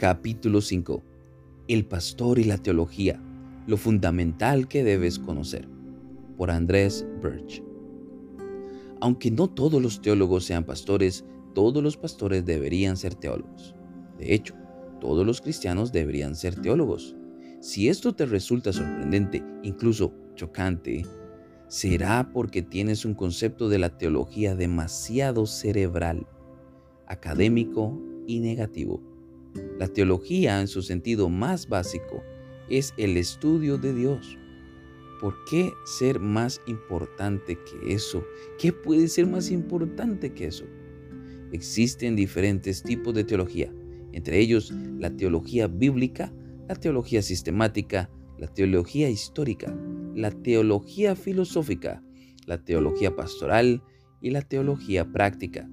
Capítulo 5. El pastor y la teología. Lo fundamental que debes conocer. Por Andrés Birch. Aunque no todos los teólogos sean pastores, todos los pastores deberían ser teólogos. De hecho, todos los cristianos deberían ser teólogos. Si esto te resulta sorprendente, incluso chocante, será porque tienes un concepto de la teología demasiado cerebral, académico y negativo. La teología en su sentido más básico es el estudio de Dios. ¿Por qué ser más importante que eso? ¿Qué puede ser más importante que eso? Existen diferentes tipos de teología, entre ellos la teología bíblica, la teología sistemática, la teología histórica, la teología filosófica, la teología pastoral y la teología práctica.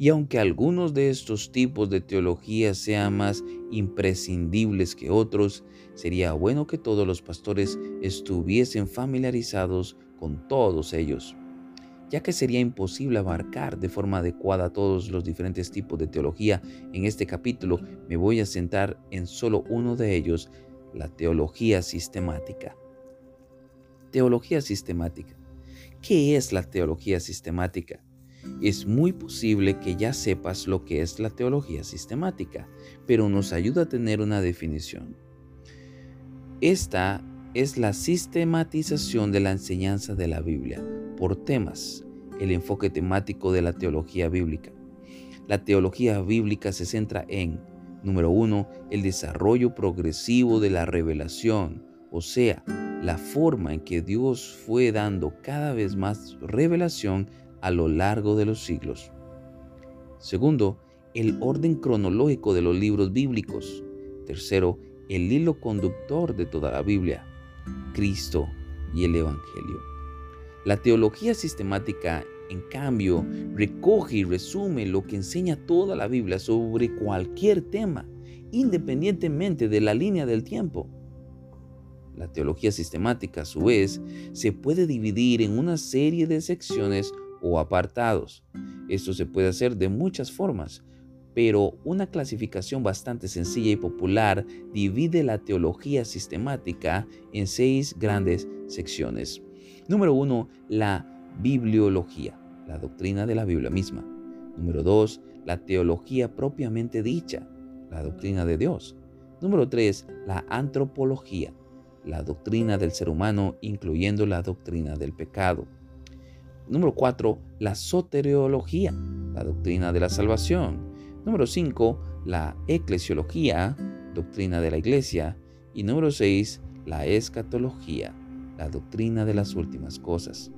Y aunque algunos de estos tipos de teología sean más imprescindibles que otros, sería bueno que todos los pastores estuviesen familiarizados con todos ellos, ya que sería imposible abarcar de forma adecuada todos los diferentes tipos de teología. En este capítulo me voy a centrar en solo uno de ellos, la teología sistemática. Teología sistemática. ¿Qué es la teología sistemática? Es muy posible que ya sepas lo que es la teología sistemática, pero nos ayuda a tener una definición. Esta es la sistematización de la enseñanza de la Biblia por temas, el enfoque temático de la teología bíblica. La teología bíblica se centra en, número uno, el desarrollo progresivo de la revelación, o sea, la forma en que Dios fue dando cada vez más revelación a lo largo de los siglos. Segundo, el orden cronológico de los libros bíblicos. Tercero, el hilo conductor de toda la Biblia, Cristo y el Evangelio. La teología sistemática, en cambio, recoge y resume lo que enseña toda la Biblia sobre cualquier tema, independientemente de la línea del tiempo. La teología sistemática, a su vez, se puede dividir en una serie de secciones o apartados. Esto se puede hacer de muchas formas, pero una clasificación bastante sencilla y popular divide la teología sistemática en seis grandes secciones. Número uno, la bibliología, la doctrina de la Biblia misma. Número dos, la teología propiamente dicha, la doctrina de Dios. Número tres, la antropología, la doctrina del ser humano, incluyendo la doctrina del pecado. Número 4, la soteriología, la doctrina de la salvación. Número 5, la eclesiología, doctrina de la iglesia. Y número 6, la escatología, la doctrina de las últimas cosas.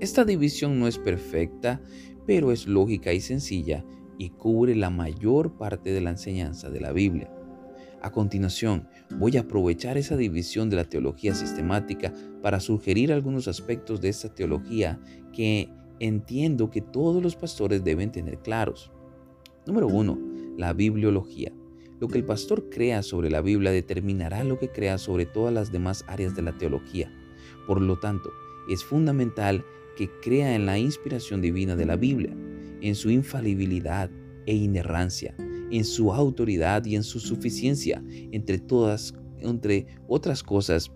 Esta división no es perfecta, pero es lógica y sencilla y cubre la mayor parte de la enseñanza de la Biblia. A continuación, voy a aprovechar esa división de la teología sistemática para sugerir algunos aspectos de esta teología que entiendo que todos los pastores deben tener claros. Número uno, la bibliología. Lo que el pastor crea sobre la Biblia determinará lo que crea sobre todas las demás áreas de la teología. Por lo tanto, es fundamental que crea en la inspiración divina de la Biblia, en su infalibilidad e inerrancia, en su autoridad y en su suficiencia, entre todas, entre otras cosas,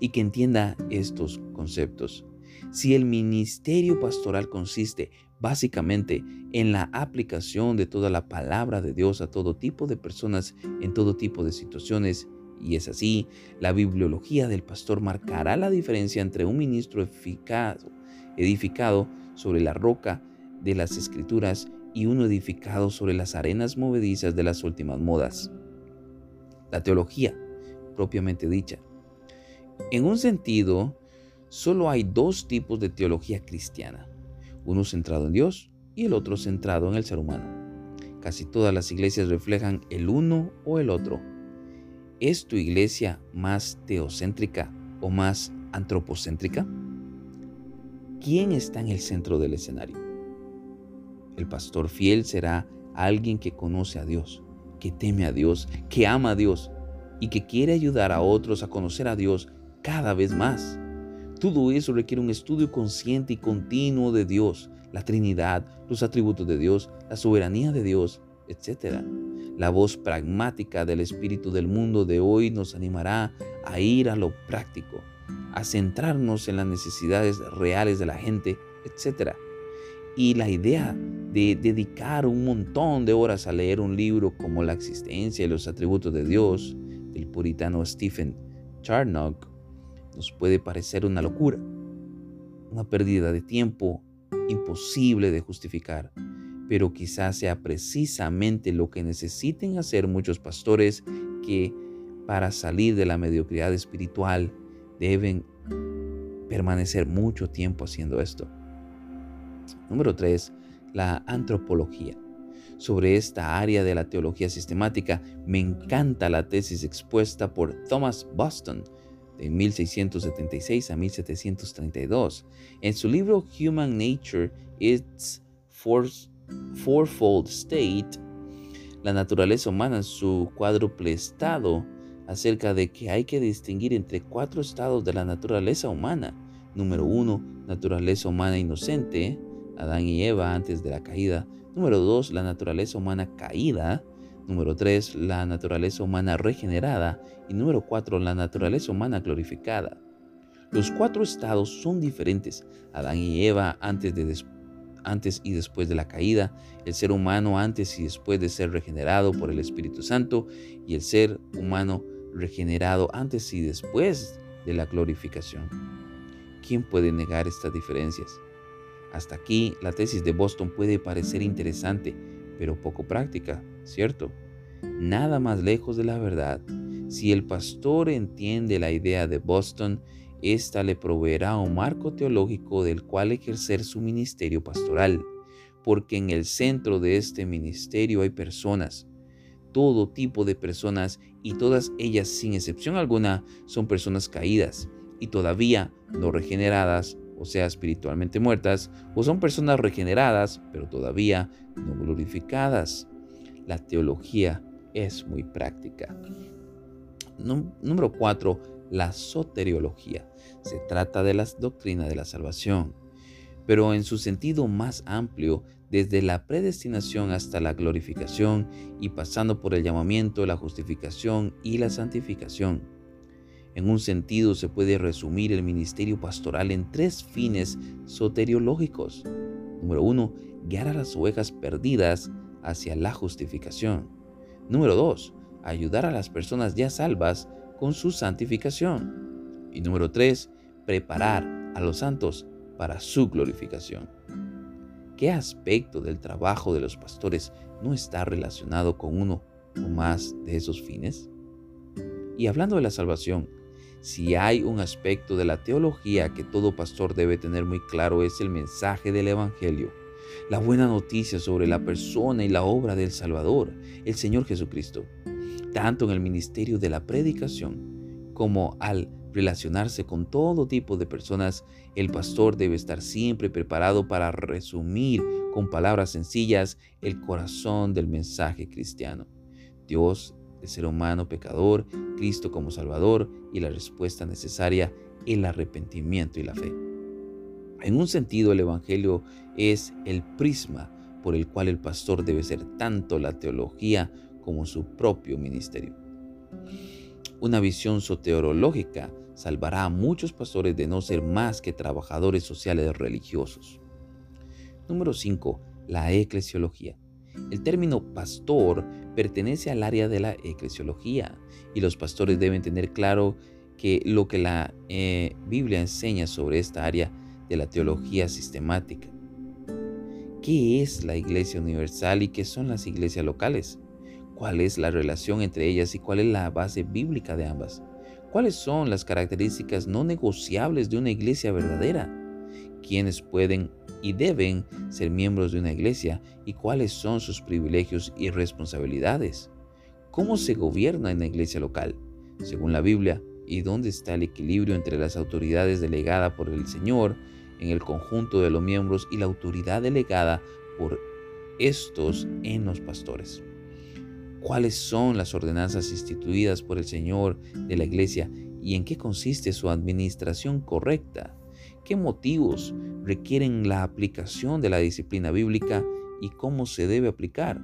y que entienda estos conceptos. Si el ministerio pastoral consiste básicamente en la aplicación de toda la palabra de Dios a todo tipo de personas en todo tipo de situaciones, y es así, la bibliología del pastor marcará la diferencia entre un ministro eficaz, edificado sobre la roca de las escrituras y uno edificado sobre las arenas movedizas de las últimas modas. La teología, propiamente dicha. En un sentido, solo hay dos tipos de teología cristiana, uno centrado en Dios y el otro centrado en el ser humano. Casi todas las iglesias reflejan el uno o el otro. ¿Es tu iglesia más teocéntrica o más antropocéntrica? ¿Quién está en el centro del escenario? El pastor fiel será alguien que conoce a Dios, que teme a Dios, que ama a Dios y que quiere ayudar a otros a conocer a Dios cada vez más. Todo eso requiere un estudio consciente y continuo de Dios, la Trinidad, los atributos de Dios, la soberanía de Dios, etc. La voz pragmática del espíritu del mundo de hoy nos animará a ir a lo práctico, a centrarnos en las necesidades reales de la gente, etc. Y la idea de dedicar un montón de horas a leer un libro como La existencia y los atributos de Dios, del puritano Stephen Charnock, nos puede parecer una locura, una pérdida de tiempo imposible de justificar pero quizás sea precisamente lo que necesiten hacer muchos pastores que para salir de la mediocridad espiritual deben permanecer mucho tiempo haciendo esto. Número 3. La antropología. Sobre esta área de la teología sistemática me encanta la tesis expuesta por Thomas Boston de 1676 a 1732. En su libro Human Nature, Its Fourfold State, la naturaleza humana en su cuádruple estado, acerca de que hay que distinguir entre cuatro estados de la naturaleza humana. Número uno, naturaleza humana inocente, Adán y Eva antes de la caída. Número dos, la naturaleza humana caída. Número tres, la naturaleza humana regenerada. Y número cuatro, la naturaleza humana glorificada. Los cuatro estados son diferentes. Adán y Eva antes antes y después de la caída, el ser humano antes y después de ser regenerado por el Espíritu Santo y el ser humano regenerado antes y después de la glorificación. ¿Quién puede negar estas diferencias? Hasta aquí la tesis de Boston puede parecer interesante, pero poco práctica, ¿cierto? Nada más lejos de la verdad. Si el pastor entiende la idea de Boston, esta le proveerá un marco teológico del cual ejercer su ministerio pastoral, porque en el centro de este ministerio hay personas, todo tipo de personas y todas ellas sin excepción alguna son personas caídas y todavía no regeneradas, o sea, espiritualmente muertas, o son personas regeneradas, pero todavía no glorificadas. La teología es muy práctica. Número 4 la soteriología. Se trata de la doctrina de la salvación, pero en su sentido más amplio, desde la predestinación hasta la glorificación y pasando por el llamamiento, la justificación y la santificación. En un sentido se puede resumir el ministerio pastoral en tres fines soteriológicos. Número uno, guiar a las ovejas perdidas hacia la justificación. Número dos, ayudar a las personas ya salvas con su santificación. Y número tres, preparar a los santos para su glorificación. ¿Qué aspecto del trabajo de los pastores no está relacionado con uno o más de esos fines? Y hablando de la salvación, si hay un aspecto de la teología que todo pastor debe tener muy claro es el mensaje del Evangelio, la buena noticia sobre la persona y la obra del Salvador, el Señor Jesucristo tanto en el ministerio de la predicación como al relacionarse con todo tipo de personas, el pastor debe estar siempre preparado para resumir con palabras sencillas el corazón del mensaje cristiano. Dios, ser humano pecador, Cristo como Salvador y la respuesta necesaria, el arrepentimiento y la fe. En un sentido, el Evangelio es el prisma por el cual el pastor debe ser tanto la teología como su propio ministerio. Una visión soterológica salvará a muchos pastores de no ser más que trabajadores sociales religiosos. Número 5. La eclesiología. El término pastor pertenece al área de la eclesiología y los pastores deben tener claro que lo que la eh, Biblia enseña sobre esta área de la teología sistemática. ¿Qué es la iglesia universal y qué son las iglesias locales? cuál es la relación entre ellas y cuál es la base bíblica de ambas. ¿Cuáles son las características no negociables de una iglesia verdadera? ¿Quiénes pueden y deben ser miembros de una iglesia y cuáles son sus privilegios y responsabilidades? ¿Cómo se gobierna en la iglesia local? Según la Biblia, ¿y dónde está el equilibrio entre las autoridades delegadas por el Señor en el conjunto de los miembros y la autoridad delegada por estos en los pastores? cuáles son las ordenanzas instituidas por el Señor de la Iglesia y en qué consiste su administración correcta, qué motivos requieren la aplicación de la disciplina bíblica y cómo se debe aplicar.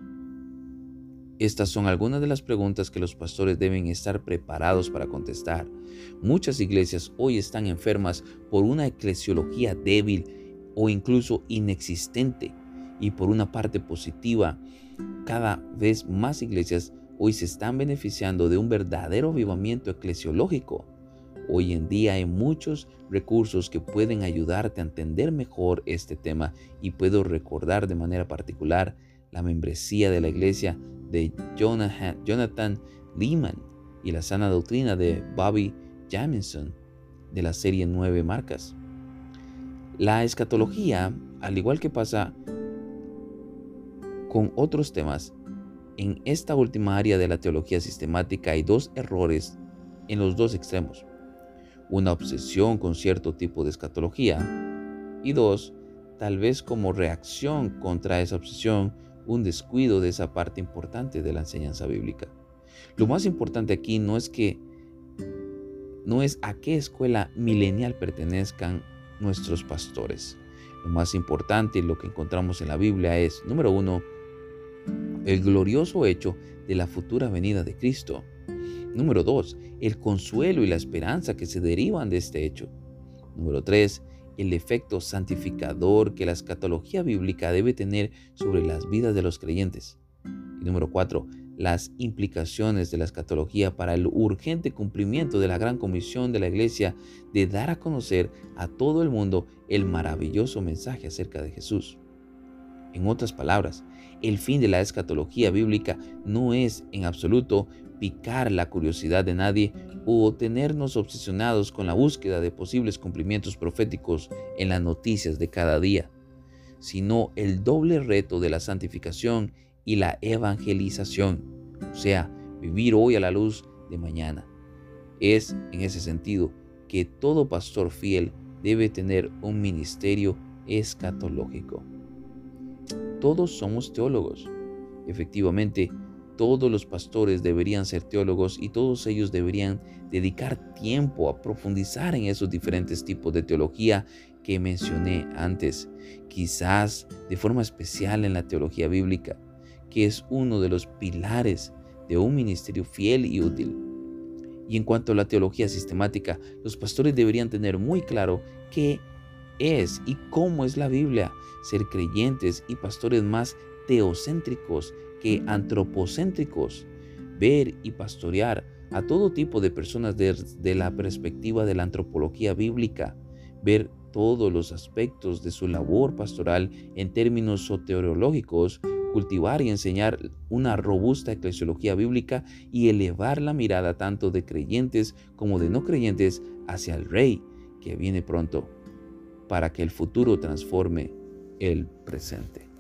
Estas son algunas de las preguntas que los pastores deben estar preparados para contestar. Muchas iglesias hoy están enfermas por una eclesiología débil o incluso inexistente. Y por una parte positiva, cada vez más iglesias hoy se están beneficiando de un verdadero avivamiento eclesiológico. Hoy en día hay muchos recursos que pueden ayudarte a entender mejor este tema y puedo recordar de manera particular la membresía de la iglesia de Jonathan Lehman y la sana doctrina de Bobby Jamison de la serie Nueve Marcas. La escatología, al igual que pasa con otros temas, en esta última área de la teología sistemática hay dos errores en los dos extremos. Una obsesión con cierto tipo de escatología y dos, tal vez como reacción contra esa obsesión, un descuido de esa parte importante de la enseñanza bíblica. Lo más importante aquí no es que no es a qué escuela milenial pertenezcan nuestros pastores. Lo más importante y lo que encontramos en la Biblia es, número uno, el glorioso hecho de la futura venida de Cristo. Número dos, el consuelo y la esperanza que se derivan de este hecho. Número tres, el efecto santificador que la escatología bíblica debe tener sobre las vidas de los creyentes. Y número cuatro, las implicaciones de la escatología para el urgente cumplimiento de la gran comisión de la iglesia de dar a conocer a todo el mundo el maravilloso mensaje acerca de Jesús. En otras palabras, el fin de la escatología bíblica no es en absoluto picar la curiosidad de nadie o tenernos obsesionados con la búsqueda de posibles cumplimientos proféticos en las noticias de cada día, sino el doble reto de la santificación y la evangelización, o sea, vivir hoy a la luz de mañana. Es en ese sentido que todo pastor fiel debe tener un ministerio escatológico. Todos somos teólogos. Efectivamente, todos los pastores deberían ser teólogos y todos ellos deberían dedicar tiempo a profundizar en esos diferentes tipos de teología que mencioné antes, quizás de forma especial en la teología bíblica, que es uno de los pilares de un ministerio fiel y útil. Y en cuanto a la teología sistemática, los pastores deberían tener muy claro qué es y cómo es la Biblia, ser creyentes y pastores más teocéntricos que antropocéntricos, ver y pastorear a todo tipo de personas desde la perspectiva de la antropología bíblica, ver todos los aspectos de su labor pastoral en términos soteriológicos, cultivar y enseñar una robusta eclesiología bíblica y elevar la mirada tanto de creyentes como de no creyentes hacia el Rey que viene pronto, para que el futuro transforme el presente.